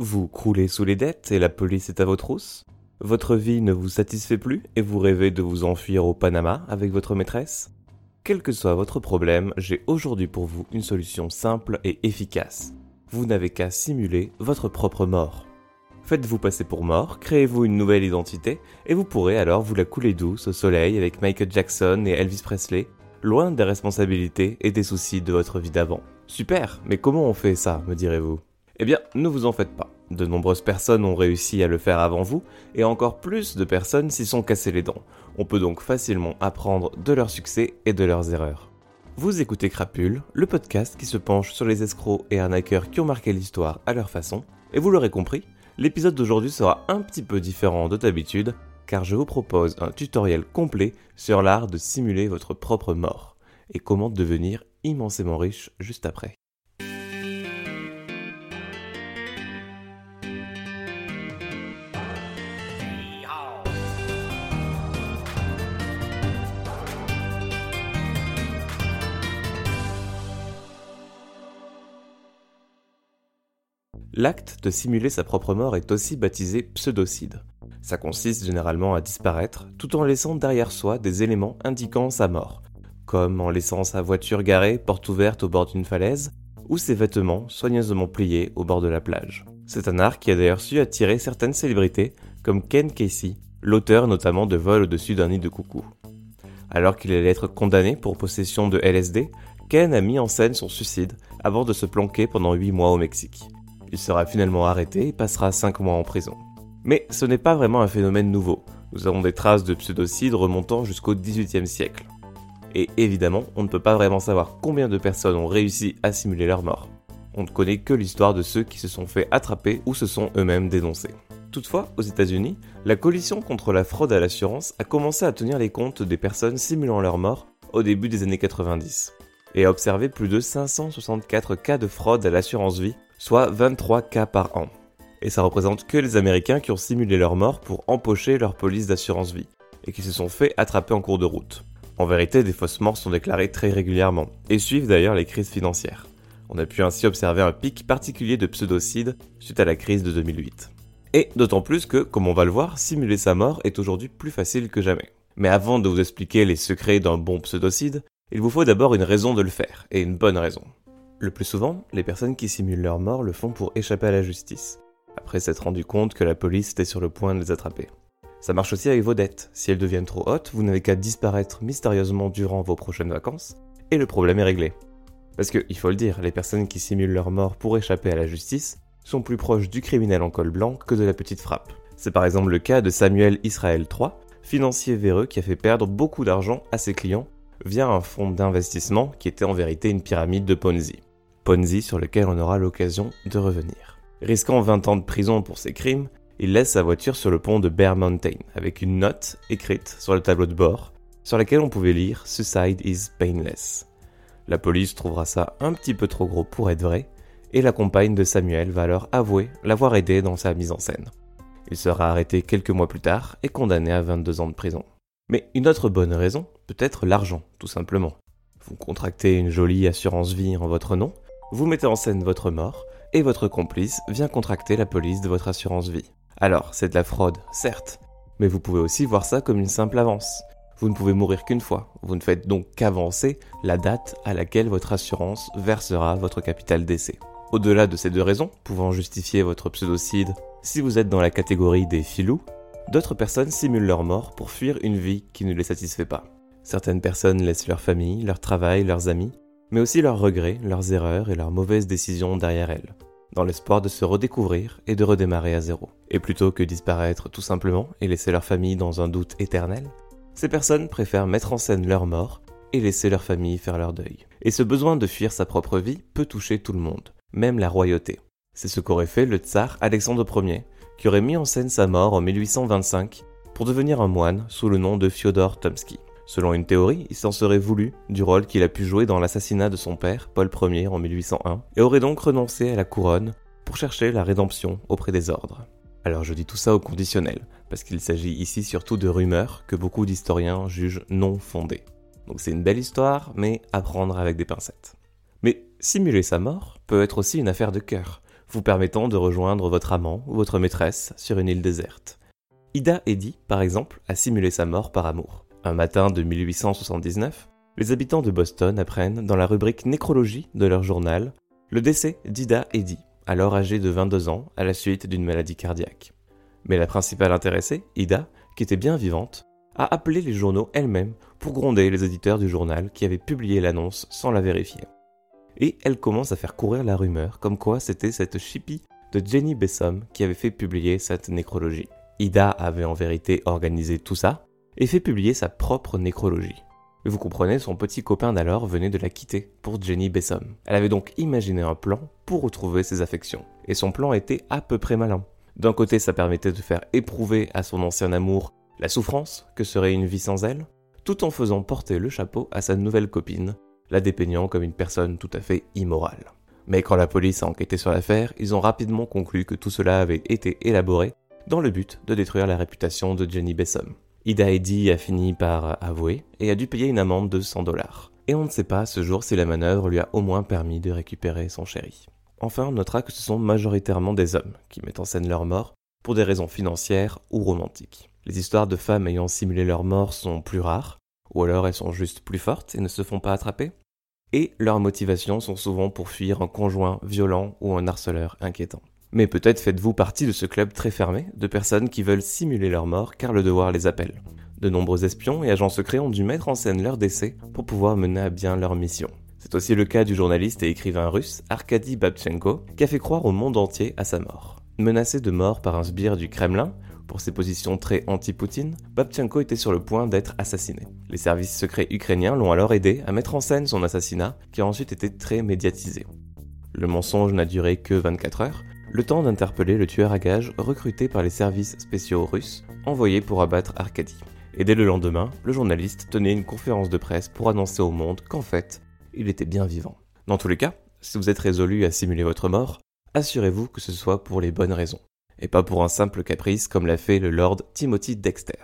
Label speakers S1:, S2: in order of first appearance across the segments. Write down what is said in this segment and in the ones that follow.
S1: Vous croulez sous les dettes et la police est à vos trousses Votre vie ne vous satisfait plus et vous rêvez de vous enfuir au Panama avec votre maîtresse Quel que soit votre problème, j'ai aujourd'hui pour vous une solution simple et efficace. Vous n'avez qu'à simuler votre propre mort. Faites-vous passer pour mort, créez-vous une nouvelle identité, et vous pourrez alors vous la couler douce au soleil avec Michael Jackson et Elvis Presley, loin des responsabilités et des soucis de votre vie d'avant. Super, mais comment on fait ça, me direz-vous? Eh bien, ne vous en faites pas. De nombreuses personnes ont réussi à le faire avant vous, et encore plus de personnes s'y sont cassées les dents. On peut donc facilement apprendre de leurs succès et de leurs erreurs. Vous écoutez Crapule, le podcast qui se penche sur les escrocs et arnaqueurs qui ont marqué l'histoire à leur façon, et vous l'aurez compris, l'épisode d'aujourd'hui sera un petit peu différent de d'habitude, car je vous propose un tutoriel complet sur l'art de simuler votre propre mort, et comment devenir immensément riche juste après. L'acte de simuler sa propre mort est aussi baptisé pseudocide. Ça consiste généralement à disparaître tout en laissant derrière soi des éléments indiquant sa mort, comme en laissant sa voiture garée porte ouverte au bord d'une falaise ou ses vêtements soigneusement pliés au bord de la plage. C'est un art qui a d'ailleurs su attirer certaines célébrités comme Ken Casey, l'auteur notamment de Vol au-dessus d'un nid de coucou. Alors qu'il allait être condamné pour possession de LSD, Ken a mis en scène son suicide avant de se planquer pendant 8 mois au Mexique. Il sera finalement arrêté et passera 5 mois en prison. Mais ce n'est pas vraiment un phénomène nouveau. Nous avons des traces de pseudocide remontant jusqu'au XVIIIe siècle. Et évidemment, on ne peut pas vraiment savoir combien de personnes ont réussi à simuler leur mort. On ne connaît que l'histoire de ceux qui se sont fait attraper ou se sont eux-mêmes dénoncés. Toutefois, aux États-Unis, la coalition contre la fraude à l'assurance a commencé à tenir les comptes des personnes simulant leur mort au début des années 90 et a observé plus de 564 cas de fraude à l'assurance vie soit 23 cas par an. Et ça représente que les Américains qui ont simulé leur mort pour empocher leur police d'assurance vie, et qui se sont fait attraper en cours de route. En vérité, des fausses morts sont déclarées très régulièrement, et suivent d'ailleurs les crises financières. On a pu ainsi observer un pic particulier de pseudocide suite à la crise de 2008. Et d'autant plus que, comme on va le voir, simuler sa mort est aujourd'hui plus facile que jamais. Mais avant de vous expliquer les secrets d'un bon pseudocide, il vous faut d'abord une raison de le faire, et une bonne raison. Le plus souvent, les personnes qui simulent leur mort le font pour échapper à la justice, après s'être rendu compte que la police était sur le point de les attraper. Ça marche aussi avec vos dettes. Si elles deviennent trop hautes, vous n'avez qu'à disparaître mystérieusement durant vos prochaines vacances, et le problème est réglé. Parce que, il faut le dire, les personnes qui simulent leur mort pour échapper à la justice sont plus proches du criminel en col blanc que de la petite frappe. C'est par exemple le cas de Samuel Israël III, financier véreux qui a fait perdre beaucoup d'argent à ses clients via un fonds d'investissement qui était en vérité une pyramide de Ponzi. Ponzi sur lequel on aura l'occasion de revenir. Risquant 20 ans de prison pour ses crimes, il laisse sa voiture sur le pont de Bear Mountain avec une note écrite sur le tableau de bord sur laquelle on pouvait lire Suicide is painless. La police trouvera ça un petit peu trop gros pour être vrai et la compagne de Samuel va alors avouer l'avoir aidé dans sa mise en scène. Il sera arrêté quelques mois plus tard et condamné à 22 ans de prison. Mais une autre bonne raison peut être l'argent, tout simplement. Vous contractez une jolie assurance vie en votre nom, vous mettez en scène votre mort, et votre complice vient contracter la police de votre assurance vie. Alors, c'est de la fraude, certes, mais vous pouvez aussi voir ça comme une simple avance. Vous ne pouvez mourir qu'une fois, vous ne faites donc qu'avancer la date à laquelle votre assurance versera votre capital d'essai. Au-delà de ces deux raisons, pouvant justifier votre pseudocide, si vous êtes dans la catégorie des filous, d'autres personnes simulent leur mort pour fuir une vie qui ne les satisfait pas. Certaines personnes laissent leur famille, leur travail, leurs amis, mais aussi leurs regrets, leurs erreurs et leurs mauvaises décisions derrière elles, dans l'espoir de se redécouvrir et de redémarrer à zéro. Et plutôt que disparaître tout simplement et laisser leur famille dans un doute éternel, ces personnes préfèrent mettre en scène leur mort et laisser leur famille faire leur deuil. Et ce besoin de fuir sa propre vie peut toucher tout le monde, même la royauté. C'est ce qu'aurait fait le tsar Alexandre Ier, qui aurait mis en scène sa mort en 1825 pour devenir un moine sous le nom de Fyodor Tomsky. Selon une théorie, il s'en serait voulu du rôle qu'il a pu jouer dans l'assassinat de son père, Paul Ier, en 1801, et aurait donc renoncé à la couronne pour chercher la rédemption auprès des ordres. Alors je dis tout ça au conditionnel, parce qu'il s'agit ici surtout de rumeurs que beaucoup d'historiens jugent non fondées. Donc c'est une belle histoire, mais à prendre avec des pincettes. Mais simuler sa mort peut être aussi une affaire de cœur. vous permettant de rejoindre votre amant ou votre maîtresse sur une île déserte. Ida Eddy, par exemple, a simulé sa mort par amour. Un matin de 1879, les habitants de Boston apprennent dans la rubrique nécrologie de leur journal le décès d'Ida Eddy, alors âgée de 22 ans à la suite d'une maladie cardiaque. Mais la principale intéressée, Ida, qui était bien vivante, a appelé les journaux elle-même pour gronder les éditeurs du journal qui avaient publié l'annonce sans la vérifier. Et elle commence à faire courir la rumeur comme quoi c'était cette chippie de Jenny Bessom qui avait fait publier cette nécrologie. Ida avait en vérité organisé tout ça et fait publier sa propre nécrologie. Vous comprenez, son petit copain d'alors venait de la quitter pour Jenny Bessom. Elle avait donc imaginé un plan pour retrouver ses affections. Et son plan était à peu près malin. D'un côté, ça permettait de faire éprouver à son ancien amour la souffrance que serait une vie sans elle, tout en faisant porter le chapeau à sa nouvelle copine, la dépeignant comme une personne tout à fait immorale. Mais quand la police a enquêté sur l'affaire, ils ont rapidement conclu que tout cela avait été élaboré dans le but de détruire la réputation de Jenny Bessom. Ida Eddy a fini par avouer et a dû payer une amende de 100 dollars. Et on ne sait pas ce jour si la manœuvre lui a au moins permis de récupérer son chéri. Enfin, on notera que ce sont majoritairement des hommes qui mettent en scène leur mort pour des raisons financières ou romantiques. Les histoires de femmes ayant simulé leur mort sont plus rares, ou alors elles sont juste plus fortes et ne se font pas attraper. Et leurs motivations sont souvent pour fuir un conjoint violent ou un harceleur inquiétant. Mais peut-être faites-vous partie de ce club très fermé de personnes qui veulent simuler leur mort car le devoir les appelle. De nombreux espions et agents secrets ont dû mettre en scène leur décès pour pouvoir mener à bien leur mission. C'est aussi le cas du journaliste et écrivain russe Arkady Babchenko qui a fait croire au monde entier à sa mort. Menacé de mort par un sbire du Kremlin, pour ses positions très anti-Poutine, Babchenko était sur le point d'être assassiné. Les services secrets ukrainiens l'ont alors aidé à mettre en scène son assassinat, qui a ensuite été très médiatisé. Le mensonge n'a duré que 24 heures, le temps d'interpeller le tueur à gages recruté par les services spéciaux russes, envoyé pour abattre Arkady. Et dès le lendemain, le journaliste tenait une conférence de presse pour annoncer au monde qu'en fait, il était bien vivant. Dans tous les cas, si vous êtes résolu à simuler votre mort, assurez-vous que ce soit pour les bonnes raisons et pas pour un simple caprice comme l'a fait le Lord Timothy Dexter.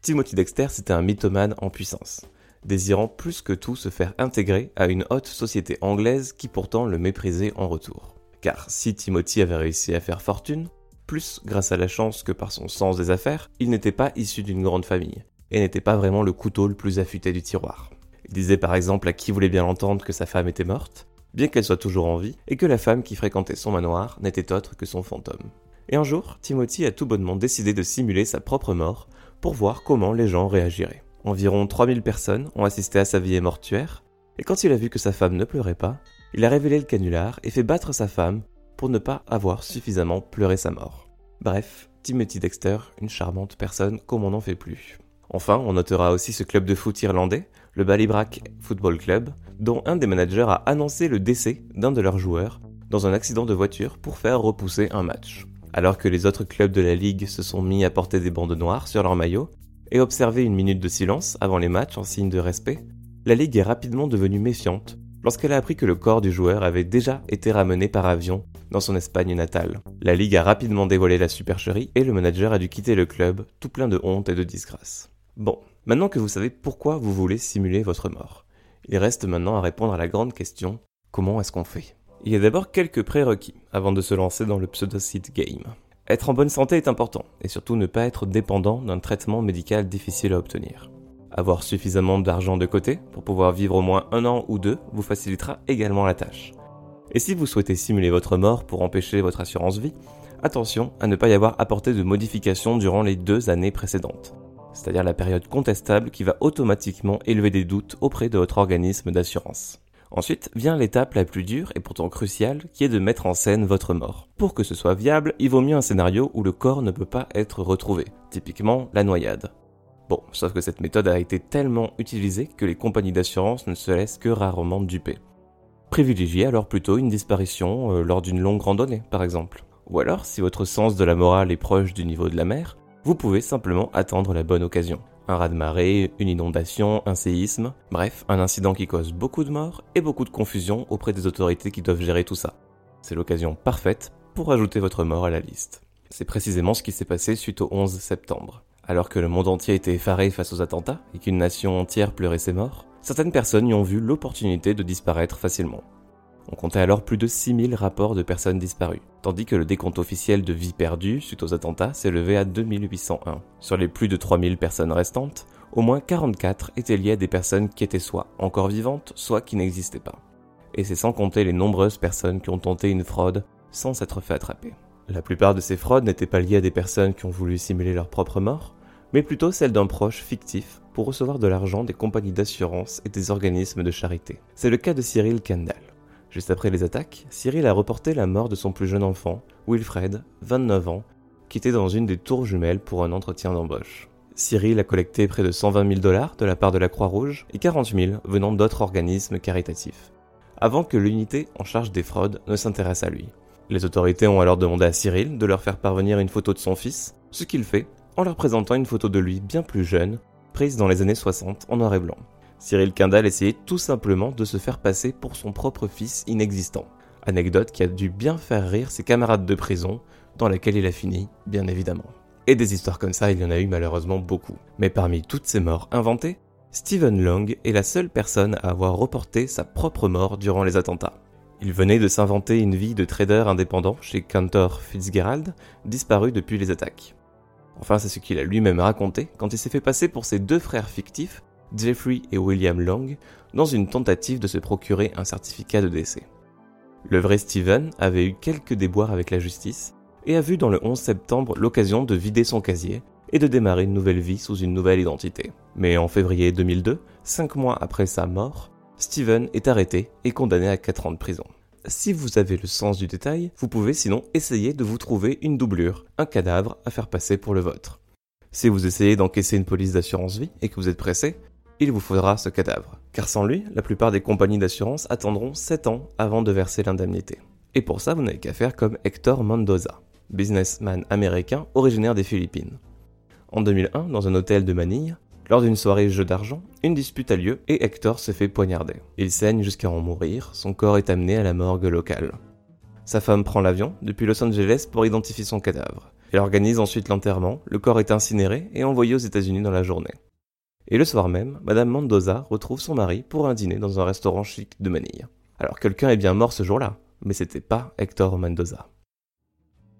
S1: Timothy Dexter, c'était un mythomane en puissance, désirant plus que tout se faire intégrer à une haute société anglaise qui pourtant le méprisait en retour. Car si Timothy avait réussi à faire fortune, plus grâce à la chance que par son sens des affaires, il n'était pas issu d'une grande famille, et n'était pas vraiment le couteau le plus affûté du tiroir. Il disait par exemple à qui voulait bien l'entendre que sa femme était morte, bien qu'elle soit toujours en vie, et que la femme qui fréquentait son manoir n'était autre que son fantôme. Et un jour, Timothy a tout bonnement décidé de simuler sa propre mort pour voir comment les gens réagiraient. Environ 3000 personnes ont assisté à sa vie mortuaire, et quand il a vu que sa femme ne pleurait pas, il a révélé le canular et fait battre sa femme pour ne pas avoir suffisamment pleuré sa mort. Bref, Timothy Dexter, une charmante personne comme on n'en fait plus. Enfin, on notera aussi ce club de foot irlandais, le Ballybrack Football Club, dont un des managers a annoncé le décès d'un de leurs joueurs dans un accident de voiture pour faire repousser un match alors que les autres clubs de la ligue se sont mis à porter des bandes noires sur leurs maillots et observer une minute de silence avant les matchs en signe de respect, la ligue est rapidement devenue méfiante lorsqu'elle a appris que le corps du joueur avait déjà été ramené par avion dans son Espagne natale. La ligue a rapidement dévoilé la supercherie et le manager a dû quitter le club tout plein de honte et de disgrâce. Bon, maintenant que vous savez pourquoi vous voulez simuler votre mort, il reste maintenant à répondre à la grande question comment est-ce qu'on fait? Il y a d'abord quelques prérequis avant de se lancer dans le pseudocide game. Être en bonne santé est important, et surtout ne pas être dépendant d'un traitement médical difficile à obtenir. Avoir suffisamment d'argent de côté pour pouvoir vivre au moins un an ou deux vous facilitera également la tâche. Et si vous souhaitez simuler votre mort pour empêcher votre assurance vie, attention à ne pas y avoir apporté de modifications durant les deux années précédentes, c'est-à-dire la période contestable qui va automatiquement élever des doutes auprès de votre organisme d'assurance. Ensuite vient l'étape la plus dure et pourtant cruciale qui est de mettre en scène votre mort. Pour que ce soit viable, il vaut mieux un scénario où le corps ne peut pas être retrouvé, typiquement la noyade. Bon, sauf que cette méthode a été tellement utilisée que les compagnies d'assurance ne se laissent que rarement duper. Privilégiez alors plutôt une disparition euh, lors d'une longue randonnée, par exemple. Ou alors, si votre sens de la morale est proche du niveau de la mer, vous pouvez simplement attendre la bonne occasion un raz-de-marée, une inondation, un séisme, bref, un incident qui cause beaucoup de morts et beaucoup de confusion auprès des autorités qui doivent gérer tout ça. C'est l'occasion parfaite pour ajouter votre mort à la liste. C'est précisément ce qui s'est passé suite au 11 septembre. Alors que le monde entier était effaré face aux attentats et qu'une nation entière pleurait ses morts, certaines personnes y ont vu l'opportunité de disparaître facilement. On comptait alors plus de 6000 rapports de personnes disparues, tandis que le décompte officiel de vies perdues suite aux attentats s'élevait à 2801. Sur les plus de 3000 personnes restantes, au moins 44 étaient liées à des personnes qui étaient soit encore vivantes, soit qui n'existaient pas. Et c'est sans compter les nombreuses personnes qui ont tenté une fraude sans s'être fait attraper. La plupart de ces fraudes n'étaient pas liées à des personnes qui ont voulu simuler leur propre mort, mais plutôt celles d'un proche fictif pour recevoir de l'argent des compagnies d'assurance et des organismes de charité. C'est le cas de Cyril Kendall. Juste après les attaques, Cyril a reporté la mort de son plus jeune enfant, Wilfred, 29 ans, qui était dans une des tours jumelles pour un entretien d'embauche. Cyril a collecté près de 120 000 dollars de la part de la Croix-Rouge et 40 000 venant d'autres organismes caritatifs, avant que l'unité en charge des fraudes ne s'intéresse à lui. Les autorités ont alors demandé à Cyril de leur faire parvenir une photo de son fils, ce qu'il fait en leur présentant une photo de lui bien plus jeune, prise dans les années 60 en noir et blanc. Cyril Kendall essayait tout simplement de se faire passer pour son propre fils inexistant. Anecdote qui a dû bien faire rire ses camarades de prison, dans laquelle il a fini, bien évidemment. Et des histoires comme ça, il y en a eu malheureusement beaucoup. Mais parmi toutes ces morts inventées, Stephen Long est la seule personne à avoir reporté sa propre mort durant les attentats. Il venait de s'inventer une vie de trader indépendant chez Cantor Fitzgerald, disparu depuis les attaques. Enfin, c'est ce qu'il a lui-même raconté quand il s'est fait passer pour ses deux frères fictifs, Jeffrey et William Long, dans une tentative de se procurer un certificat de décès. Le vrai Steven avait eu quelques déboires avec la justice et a vu dans le 11 septembre l'occasion de vider son casier et de démarrer une nouvelle vie sous une nouvelle identité. Mais en février 2002, cinq mois après sa mort, Steven est arrêté et condamné à 4 ans de prison. Si vous avez le sens du détail, vous pouvez sinon essayer de vous trouver une doublure, un cadavre à faire passer pour le vôtre. Si vous essayez d'encaisser une police d'assurance vie et que vous êtes pressé, il vous faudra ce cadavre. Car sans lui, la plupart des compagnies d'assurance attendront 7 ans avant de verser l'indemnité. Et pour ça, vous n'avez qu'à faire comme Hector Mendoza, businessman américain originaire des Philippines. En 2001, dans un hôtel de Manille, lors d'une soirée jeu d'argent, une dispute a lieu et Hector se fait poignarder. Il saigne jusqu'à en mourir, son corps est amené à la morgue locale. Sa femme prend l'avion depuis Los Angeles pour identifier son cadavre. Elle organise ensuite l'enterrement, le corps est incinéré et envoyé aux États-Unis dans la journée. Et le soir même, Madame Mendoza retrouve son mari pour un dîner dans un restaurant chic de Manille. Alors quelqu'un est bien mort ce jour-là, mais c'était pas Hector Mendoza.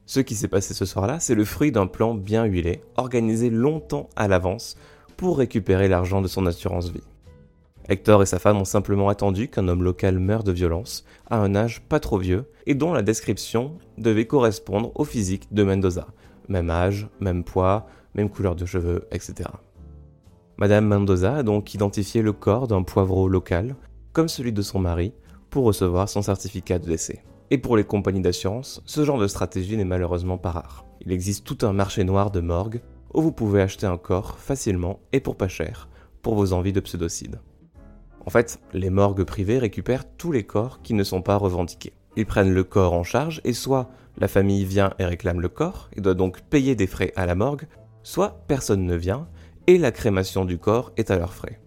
S1: Ce qui s'est passé ce soir-là, c'est le fruit d'un plan bien huilé, organisé longtemps à l'avance pour récupérer l'argent de son assurance vie. Hector et sa femme ont simplement attendu qu'un homme local meure de violence, à un âge pas trop vieux, et dont la description devait correspondre au physique de Mendoza. Même âge, même poids, même couleur de cheveux, etc. Madame Mendoza a donc identifié le corps d'un poivreau local, comme celui de son mari, pour recevoir son certificat de décès. Et pour les compagnies d'assurance, ce genre de stratégie n'est malheureusement pas rare. Il existe tout un marché noir de morgue où vous pouvez acheter un corps facilement et pour pas cher, pour vos envies de pseudocide. En fait, les morgues privées récupèrent tous les corps qui ne sont pas revendiqués. Ils prennent le corps en charge et soit la famille vient et réclame le corps et doit donc payer des frais à la morgue, soit personne ne vient et la crémation du corps est à leurs frais.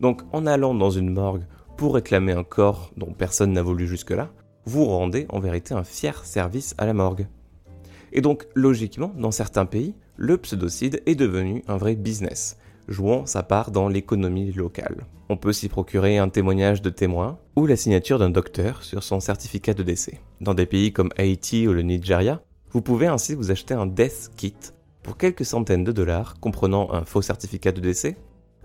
S1: Donc en allant dans une morgue pour réclamer un corps dont personne n'a voulu jusque-là, vous rendez en vérité un fier service à la morgue. Et donc logiquement, dans certains pays, le pseudocide est devenu un vrai business, jouant sa part dans l'économie locale. On peut s'y procurer un témoignage de témoin ou la signature d'un docteur sur son certificat de décès. Dans des pays comme Haïti ou le Nigeria, vous pouvez ainsi vous acheter un death kit pour quelques centaines de dollars comprenant un faux certificat de décès,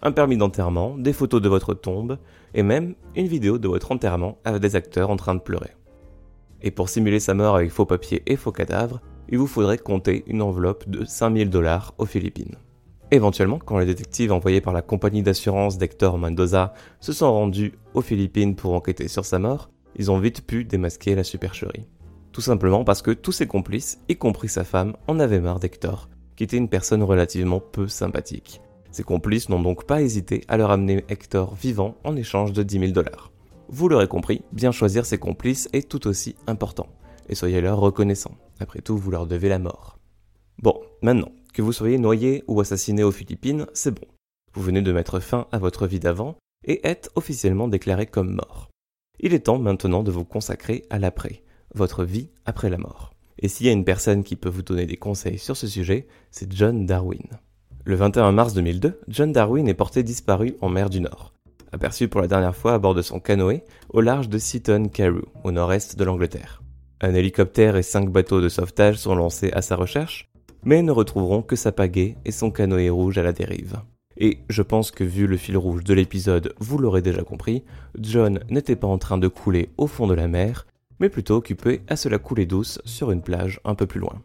S1: un permis d'enterrement, des photos de votre tombe et même une vidéo de votre enterrement avec des acteurs en train de pleurer. Et pour simuler sa mort avec faux papiers et faux cadavres, il vous faudrait compter une enveloppe de 5000 dollars aux Philippines. Éventuellement, quand les détectives envoyés par la compagnie d'assurance d'Hector Mendoza se sont rendus aux Philippines pour enquêter sur sa mort, ils ont vite pu démasquer la supercherie. Tout simplement parce que tous ses complices, y compris sa femme, en avaient marre d'Hector, qui était une personne relativement peu sympathique. Ses complices n'ont donc pas hésité à leur amener Hector vivant en échange de 10 000 dollars. Vous l'aurez compris, bien choisir ses complices est tout aussi important, et soyez leur reconnaissants. Après tout, vous leur devez la mort. Bon, maintenant, que vous soyez noyé ou assassiné aux Philippines, c'est bon. Vous venez de mettre fin à votre vie d'avant et êtes officiellement déclaré comme mort. Il est temps maintenant de vous consacrer à l'après, votre vie après la mort. Et s'il y a une personne qui peut vous donner des conseils sur ce sujet, c'est John Darwin. Le 21 mars 2002, John Darwin est porté disparu en mer du Nord. aperçu pour la dernière fois à bord de son canoë au large de Seaton Carew, au nord-est de l'Angleterre. Un hélicoptère et cinq bateaux de sauvetage sont lancés à sa recherche, mais ne retrouveront que sa pagaie et son canoë rouge à la dérive. Et je pense que vu le fil rouge de l'épisode, vous l'aurez déjà compris, John n'était pas en train de couler au fond de la mer, mais plutôt occupé à se la couler douce sur une plage un peu plus loin.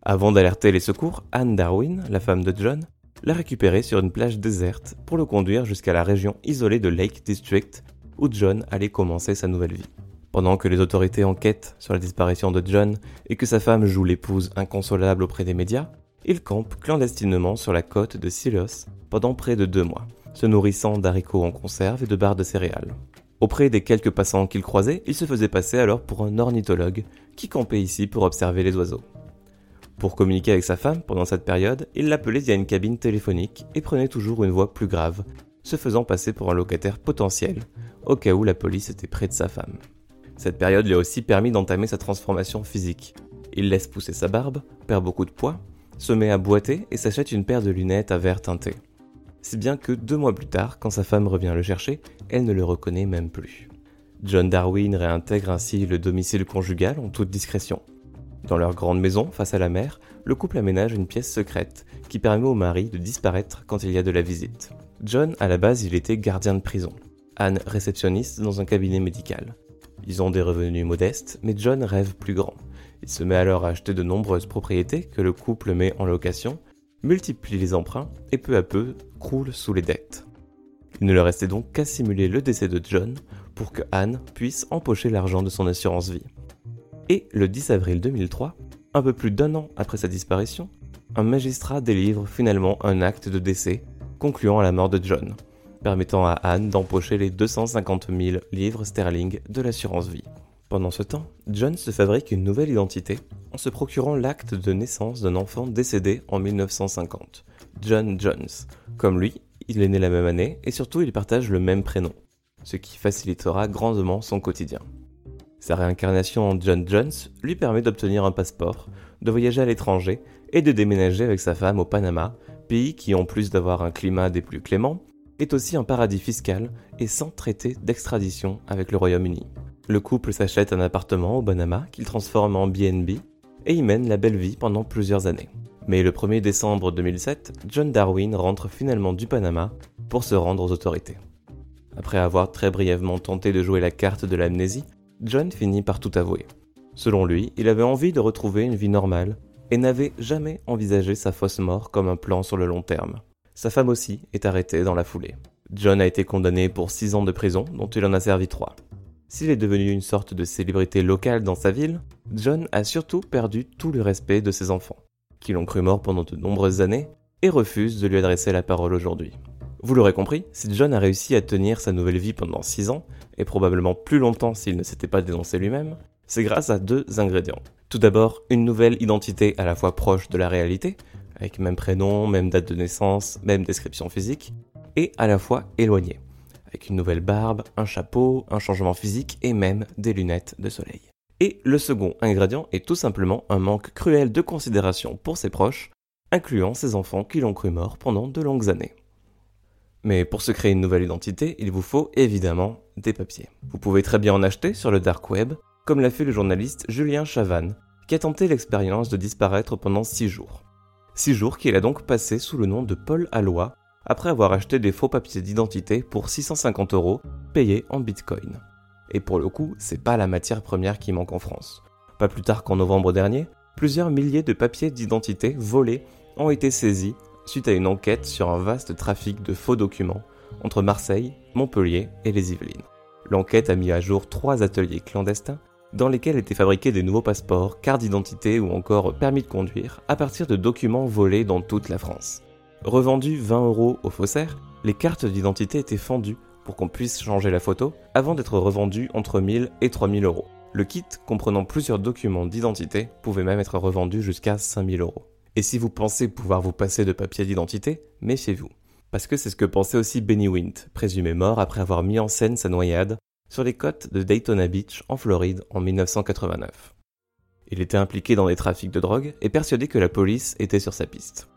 S1: Avant d'alerter les secours, Anne Darwin, la femme de John, l'a récupéré sur une plage déserte pour le conduire jusqu'à la région isolée de Lake District où John allait commencer sa nouvelle vie. Pendant que les autorités enquêtent sur la disparition de John et que sa femme joue l'épouse inconsolable auprès des médias, il campe clandestinement sur la côte de Silos pendant près de deux mois, se nourrissant d'haricots en conserve et de barres de céréales. Auprès des quelques passants qu'il croisait, il se faisait passer alors pour un ornithologue qui campait ici pour observer les oiseaux. Pour communiquer avec sa femme pendant cette période, il l'appelait via une cabine téléphonique et prenait toujours une voix plus grave, se faisant passer pour un locataire potentiel, au cas où la police était près de sa femme. Cette période lui a aussi permis d'entamer sa transformation physique. Il laisse pousser sa barbe, perd beaucoup de poids, se met à boiter et s'achète une paire de lunettes à verre teinté. Si bien que deux mois plus tard, quand sa femme revient le chercher, elle ne le reconnaît même plus. John Darwin réintègre ainsi le domicile conjugal en toute discrétion. Dans leur grande maison, face à la mer, le couple aménage une pièce secrète qui permet au mari de disparaître quand il y a de la visite. John, à la base, il était gardien de prison. Anne, réceptionniste dans un cabinet médical. Ils ont des revenus modestes, mais John rêve plus grand. Il se met alors à acheter de nombreuses propriétés que le couple met en location, multiplie les emprunts et peu à peu croule sous les dettes. Il ne leur restait donc qu'à simuler le décès de John pour que Anne puisse empocher l'argent de son assurance vie. Et le 10 avril 2003, un peu plus d'un an après sa disparition, un magistrat délivre finalement un acte de décès concluant à la mort de John, permettant à Anne d'empocher les 250 000 livres sterling de l'assurance vie. Pendant ce temps, John se fabrique une nouvelle identité en se procurant l'acte de naissance d'un enfant décédé en 1950, John Jones. Comme lui, il est né la même année et surtout il partage le même prénom, ce qui facilitera grandement son quotidien. Sa réincarnation en John Jones lui permet d'obtenir un passeport, de voyager à l'étranger et de déménager avec sa femme au Panama, pays qui, en plus d'avoir un climat des plus cléments, est aussi un paradis fiscal et sans traité d'extradition avec le Royaume-Uni. Le couple s'achète un appartement au Panama qu'il transforme en BNB et y mène la belle vie pendant plusieurs années. Mais le 1er décembre 2007, John Darwin rentre finalement du Panama pour se rendre aux autorités. Après avoir très brièvement tenté de jouer la carte de l'amnésie, John finit par tout avouer. Selon lui, il avait envie de retrouver une vie normale et n'avait jamais envisagé sa fausse mort comme un plan sur le long terme. Sa femme aussi est arrêtée dans la foulée. John a été condamné pour 6 ans de prison, dont il en a servi 3. S'il est devenu une sorte de célébrité locale dans sa ville, John a surtout perdu tout le respect de ses enfants, qui l'ont cru mort pendant de nombreuses années et refusent de lui adresser la parole aujourd'hui. Vous l'aurez compris, si John a réussi à tenir sa nouvelle vie pendant 6 ans, et probablement plus longtemps s'il ne s'était pas dénoncé lui-même, c'est grâce à deux ingrédients. Tout d'abord, une nouvelle identité à la fois proche de la réalité, avec même prénom, même date de naissance, même description physique, et à la fois éloignée, avec une nouvelle barbe, un chapeau, un changement physique et même des lunettes de soleil. Et le second ingrédient est tout simplement un manque cruel de considération pour ses proches, incluant ses enfants qui l'ont cru mort pendant de longues années. Mais pour se créer une nouvelle identité, il vous faut évidemment des papiers. Vous pouvez très bien en acheter sur le dark web, comme l'a fait le journaliste Julien Chavannes, qui a tenté l'expérience de disparaître pendant 6 jours. 6 jours qu'il a donc passé sous le nom de Paul Alloy, après avoir acheté des faux papiers d'identité pour 650 euros, payés en bitcoin. Et pour le coup, c'est pas la matière première qui manque en France. Pas plus tard qu'en novembre dernier, plusieurs milliers de papiers d'identité volés ont été saisis suite à une enquête sur un vaste trafic de faux documents entre Marseille, Montpellier et les Yvelines. L'enquête a mis à jour trois ateliers clandestins dans lesquels étaient fabriqués des nouveaux passeports, cartes d'identité ou encore permis de conduire à partir de documents volés dans toute la France. Revendues 20 euros aux faussaires, les cartes d'identité étaient fendues pour qu'on puisse changer la photo avant d'être revendues entre 1000 et 3000 euros. Le kit, comprenant plusieurs documents d'identité, pouvait même être revendu jusqu'à 5000 euros. Et si vous pensez pouvoir vous passer de papier d'identité, méfiez-vous. Parce que c'est ce que pensait aussi Benny Wint, présumé mort après avoir mis en scène sa noyade sur les côtes de Daytona Beach en Floride en 1989. Il était impliqué dans des trafics de drogue et persuadé que la police était sur sa piste.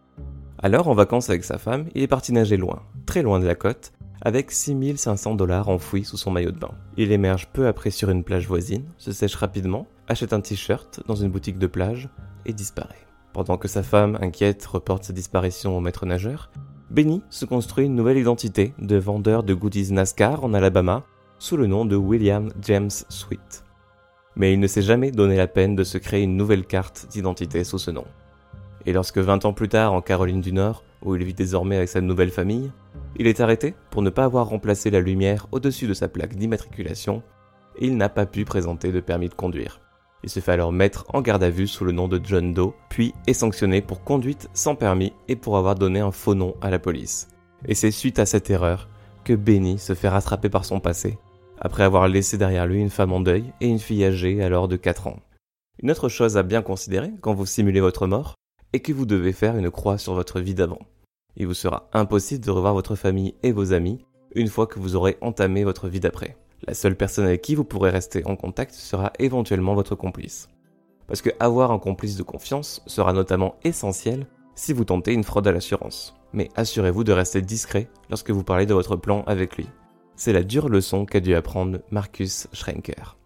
S1: Alors, en vacances avec sa femme, il est parti nager loin, très loin de la côte, avec 6500 dollars enfouis sous son maillot de bain. Il émerge peu après sur une plage voisine, se sèche rapidement, achète un t-shirt dans une boutique de plage et disparaît. Pendant que sa femme, inquiète, reporte sa disparition au maître nageur, Benny se construit une nouvelle identité de vendeur de goodies NASCAR en Alabama sous le nom de William James Sweet. Mais il ne s'est jamais donné la peine de se créer une nouvelle carte d'identité sous ce nom. Et lorsque 20 ans plus tard, en Caroline du Nord, où il vit désormais avec sa nouvelle famille, il est arrêté pour ne pas avoir remplacé la lumière au-dessus de sa plaque d'immatriculation, il n'a pas pu présenter de permis de conduire. Il se fait alors mettre en garde à vue sous le nom de John Doe, puis est sanctionné pour conduite sans permis et pour avoir donné un faux nom à la police. Et c'est suite à cette erreur que Benny se fait rattraper par son passé, après avoir laissé derrière lui une femme en deuil et une fille âgée alors de 4 ans. Une autre chose à bien considérer quand vous simulez votre mort est que vous devez faire une croix sur votre vie d'avant. Il vous sera impossible de revoir votre famille et vos amis une fois que vous aurez entamé votre vie d'après. La seule personne avec qui vous pourrez rester en contact sera éventuellement votre complice. Parce que avoir un complice de confiance sera notamment essentiel si vous tentez une fraude à l'assurance. Mais assurez-vous de rester discret lorsque vous parlez de votre plan avec lui. C'est la dure leçon qu'a dû apprendre Marcus Schrenker.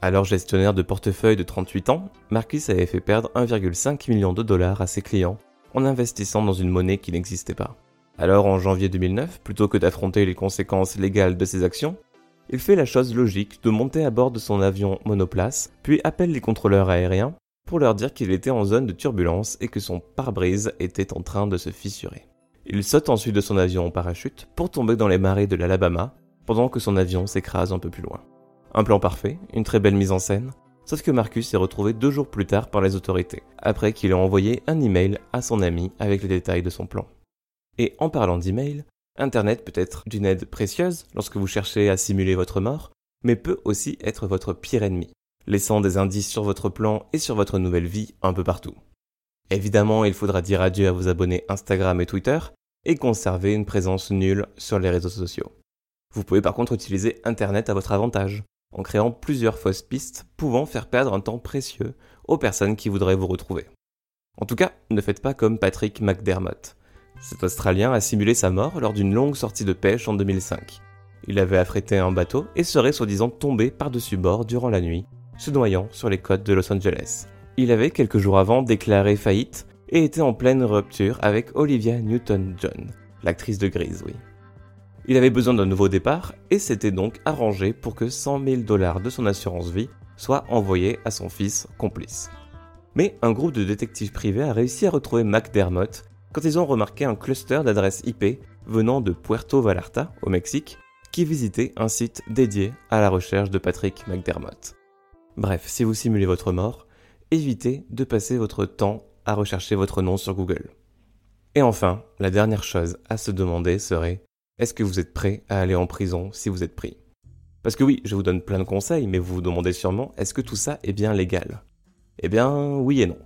S1: Alors gestionnaire de portefeuille de 38 ans, Marcus avait fait perdre 1,5 million de dollars à ses clients en investissant dans une monnaie qui n'existait pas. Alors en janvier 2009, plutôt que d'affronter les conséquences légales de ses actions, il fait la chose logique de monter à bord de son avion monoplace, puis appelle les contrôleurs aériens pour leur dire qu'il était en zone de turbulence et que son pare-brise était en train de se fissurer. Il saute ensuite de son avion en parachute pour tomber dans les marais de l'Alabama, pendant que son avion s'écrase un peu plus loin. Un plan parfait, une très belle mise en scène, sauf que Marcus est retrouvé deux jours plus tard par les autorités, après qu'il ait envoyé un email à son ami avec les détails de son plan. Et en parlant d'email, Internet peut être d'une aide précieuse lorsque vous cherchez à simuler votre mort, mais peut aussi être votre pire ennemi, laissant des indices sur votre plan et sur votre nouvelle vie un peu partout. Évidemment, il faudra dire adieu à vos abonnés Instagram et Twitter et conserver une présence nulle sur les réseaux sociaux. Vous pouvez par contre utiliser Internet à votre avantage, en créant plusieurs fausses pistes pouvant faire perdre un temps précieux aux personnes qui voudraient vous retrouver. En tout cas, ne faites pas comme Patrick McDermott. Cet Australien a simulé sa mort lors d'une longue sortie de pêche en 2005. Il avait affrété un bateau et serait soi-disant tombé par-dessus bord durant la nuit, se noyant sur les côtes de Los Angeles. Il avait quelques jours avant déclaré faillite et était en pleine rupture avec Olivia Newton-John, l'actrice de Grise, oui. Il avait besoin d'un nouveau départ et s'était donc arrangé pour que 100 000 dollars de son assurance vie soient envoyés à son fils complice. Mais un groupe de détectives privés a réussi à retrouver McDermott quand ils ont remarqué un cluster d'adresses IP venant de Puerto Vallarta, au Mexique, qui visitait un site dédié à la recherche de Patrick McDermott. Bref, si vous simulez votre mort, évitez de passer votre temps à rechercher votre nom sur Google. Et enfin, la dernière chose à se demander serait est-ce que vous êtes prêt à aller en prison si vous êtes pris? Parce que oui, je vous donne plein de conseils, mais vous vous demandez sûrement, est-ce que tout ça est bien légal? Eh bien, oui et non.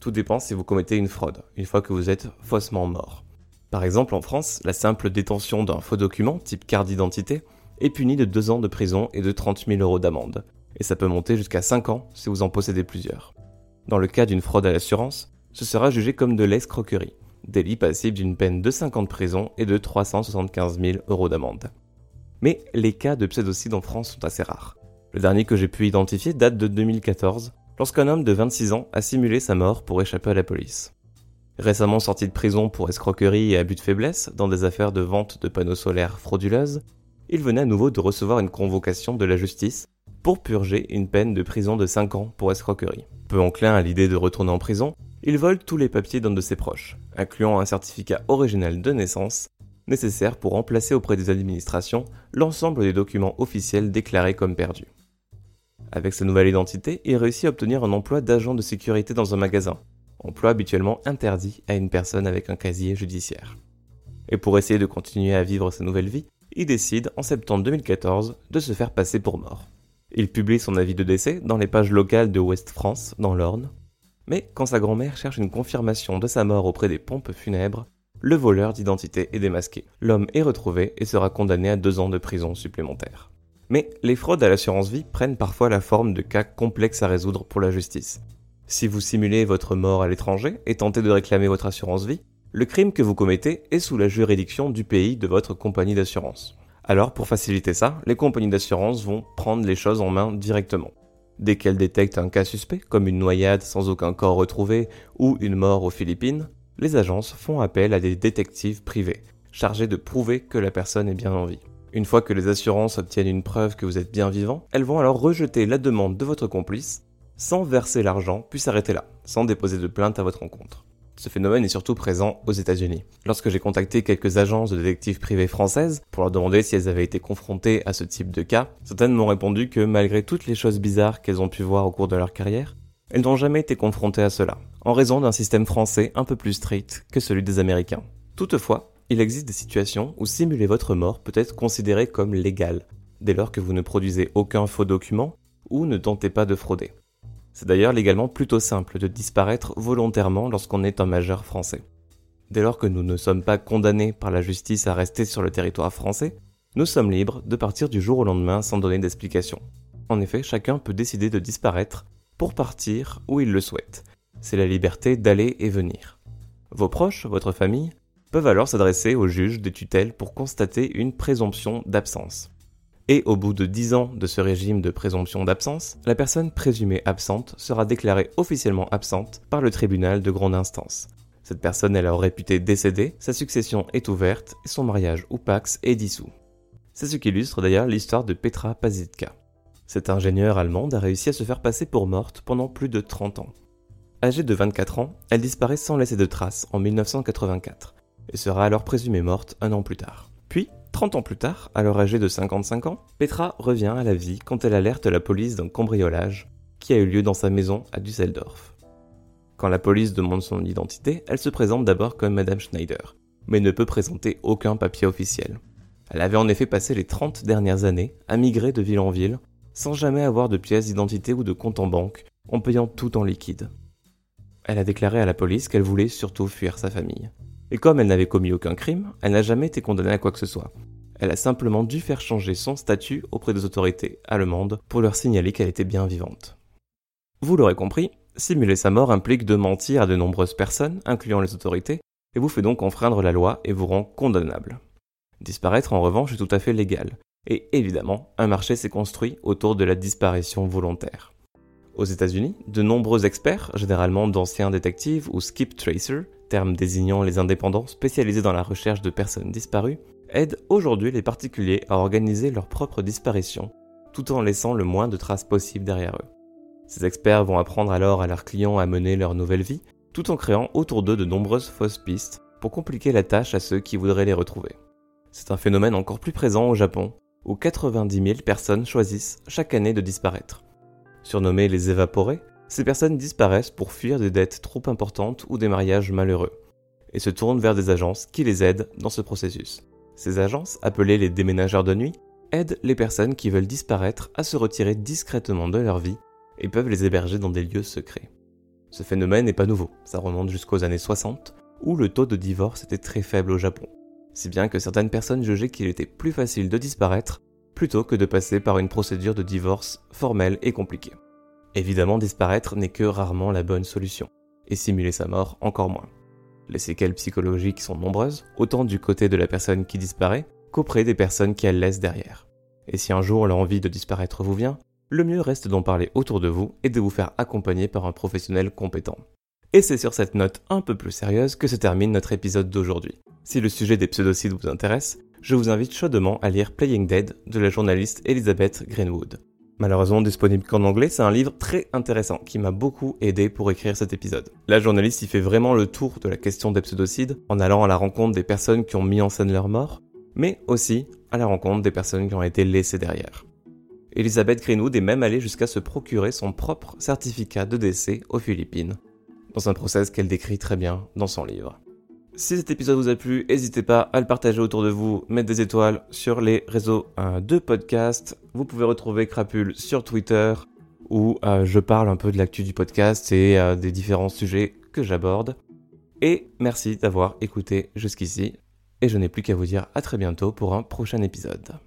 S1: Tout dépend si vous commettez une fraude, une fois que vous êtes faussement mort. Par exemple, en France, la simple détention d'un faux document, type carte d'identité, est punie de 2 ans de prison et de 30 000 euros d'amende. Et ça peut monter jusqu'à 5 ans si vous en possédez plusieurs. Dans le cas d'une fraude à l'assurance, ce sera jugé comme de l'escroquerie délit passible d'une peine de 5 ans de prison et de 375 000 euros d'amende. Mais les cas de pseudocide en France sont assez rares. Le dernier que j'ai pu identifier date de 2014, lorsqu'un homme de 26 ans a simulé sa mort pour échapper à la police. Récemment sorti de prison pour escroquerie et abus de faiblesse dans des affaires de vente de panneaux solaires frauduleuses, il venait à nouveau de recevoir une convocation de la justice pour purger une peine de prison de 5 ans pour escroquerie. Peu enclin à l'idée de retourner en prison, il vole tous les papiers d'un de ses proches, incluant un certificat original de naissance, nécessaire pour remplacer auprès des administrations l'ensemble des documents officiels déclarés comme perdus. Avec sa nouvelle identité, il réussit à obtenir un emploi d'agent de sécurité dans un magasin, emploi habituellement interdit à une personne avec un casier judiciaire. Et pour essayer de continuer à vivre sa nouvelle vie, il décide en septembre 2014 de se faire passer pour mort. Il publie son avis de décès dans les pages locales de Ouest France, dans l'Orne, mais quand sa grand-mère cherche une confirmation de sa mort auprès des pompes funèbres, le voleur d'identité est démasqué. L'homme est retrouvé et sera condamné à deux ans de prison supplémentaire. Mais les fraudes à l'assurance vie prennent parfois la forme de cas complexes à résoudre pour la justice. Si vous simulez votre mort à l'étranger et tentez de réclamer votre assurance vie, le crime que vous commettez est sous la juridiction du pays de votre compagnie d'assurance. Alors, pour faciliter ça, les compagnies d'assurance vont prendre les choses en main directement. Dès qu'elles détectent un cas suspect, comme une noyade sans aucun corps retrouvé ou une mort aux Philippines, les agences font appel à des détectives privés, chargés de prouver que la personne est bien en vie. Une fois que les assurances obtiennent une preuve que vous êtes bien vivant, elles vont alors rejeter la demande de votre complice sans verser l'argent puis s'arrêter là, sans déposer de plainte à votre encontre. Ce phénomène est surtout présent aux États-Unis. Lorsque j'ai contacté quelques agences de détectives privées françaises pour leur demander si elles avaient été confrontées à ce type de cas, certaines m'ont répondu que malgré toutes les choses bizarres qu'elles ont pu voir au cours de leur carrière, elles n'ont jamais été confrontées à cela, en raison d'un système français un peu plus strict que celui des Américains. Toutefois, il existe des situations où simuler votre mort peut être considéré comme légal, dès lors que vous ne produisez aucun faux document ou ne tentez pas de frauder. C'est d'ailleurs légalement plutôt simple de disparaître volontairement lorsqu'on est un majeur français. Dès lors que nous ne sommes pas condamnés par la justice à rester sur le territoire français, nous sommes libres de partir du jour au lendemain sans donner d'explication. En effet, chacun peut décider de disparaître pour partir où il le souhaite. C'est la liberté d'aller et venir. Vos proches, votre famille, peuvent alors s'adresser au juge des tutelles pour constater une présomption d'absence. Et au bout de 10 ans de ce régime de présomption d'absence, la personne présumée absente sera déclarée officiellement absente par le tribunal de grande instance. Cette personne est alors réputée décédée, sa succession est ouverte et son mariage ou pax est dissous. C'est ce qu'illustre d'ailleurs l'histoire de Petra Pazitka. Cette ingénieure allemande a réussi à se faire passer pour morte pendant plus de 30 ans. Âgée de 24 ans, elle disparaît sans laisser de traces en 1984 et sera alors présumée morte un an plus tard. Puis, 30 ans plus tard, alors âgée de 55 ans, Petra revient à la vie quand elle alerte la police d'un cambriolage qui a eu lieu dans sa maison à Düsseldorf. Quand la police demande son identité, elle se présente d'abord comme Madame Schneider, mais ne peut présenter aucun papier officiel. Elle avait en effet passé les 30 dernières années à migrer de ville en ville, sans jamais avoir de pièces d'identité ou de compte en banque, en payant tout en liquide. Elle a déclaré à la police qu'elle voulait surtout fuir sa famille. Et comme elle n'avait commis aucun crime, elle n'a jamais été condamnée à quoi que ce soit. Elle a simplement dû faire changer son statut auprès des autorités allemandes pour leur signaler qu'elle était bien vivante. Vous l'aurez compris, simuler sa mort implique de mentir à de nombreuses personnes, incluant les autorités, et vous fait donc enfreindre la loi et vous rend condamnable. Disparaître en revanche est tout à fait légal, et évidemment, un marché s'est construit autour de la disparition volontaire. Aux États-Unis, de nombreux experts, généralement d'anciens détectives ou skip tracers, terme désignant les indépendants spécialisés dans la recherche de personnes disparues, aident aujourd'hui les particuliers à organiser leur propre disparition, tout en laissant le moins de traces possibles derrière eux. Ces experts vont apprendre alors à leurs clients à mener leur nouvelle vie, tout en créant autour d'eux de nombreuses fausses pistes pour compliquer la tâche à ceux qui voudraient les retrouver. C'est un phénomène encore plus présent au Japon, où 90 000 personnes choisissent chaque année de disparaître. Surnommés les évaporés, ces personnes disparaissent pour fuir des dettes trop importantes ou des mariages malheureux, et se tournent vers des agences qui les aident dans ce processus. Ces agences, appelées les déménageurs de nuit, aident les personnes qui veulent disparaître à se retirer discrètement de leur vie et peuvent les héberger dans des lieux secrets. Ce phénomène n'est pas nouveau, ça remonte jusqu'aux années 60, où le taux de divorce était très faible au Japon, si bien que certaines personnes jugeaient qu'il était plus facile de disparaître plutôt que de passer par une procédure de divorce formelle et compliquée. Évidemment, disparaître n'est que rarement la bonne solution, et simuler sa mort encore moins. Les séquelles psychologiques sont nombreuses, autant du côté de la personne qui disparaît qu'auprès des personnes qui elle laisse derrière. Et si un jour l'envie de disparaître vous vient, le mieux reste d'en parler autour de vous et de vous faire accompagner par un professionnel compétent. Et c'est sur cette note un peu plus sérieuse que se termine notre épisode d'aujourd'hui. Si le sujet des pseudocides vous intéresse, je vous invite chaudement à lire Playing Dead de la journaliste Elizabeth Greenwood. Malheureusement disponible qu'en anglais, c'est un livre très intéressant qui m'a beaucoup aidé pour écrire cet épisode. La journaliste y fait vraiment le tour de la question des pseudocides en allant à la rencontre des personnes qui ont mis en scène leur mort, mais aussi à la rencontre des personnes qui ont été laissées derrière. Elizabeth Greenwood est même allée jusqu'à se procurer son propre certificat de décès aux Philippines, dans un process qu'elle décrit très bien dans son livre. Si cet épisode vous a plu, n'hésitez pas à le partager autour de vous, mettre des étoiles sur les réseaux euh, de podcast. Vous pouvez retrouver Crapule sur Twitter où euh, je parle un peu de l'actu du podcast et euh, des différents sujets que j'aborde. Et merci d'avoir écouté jusqu'ici. Et je n'ai plus qu'à vous dire à très bientôt pour un prochain épisode.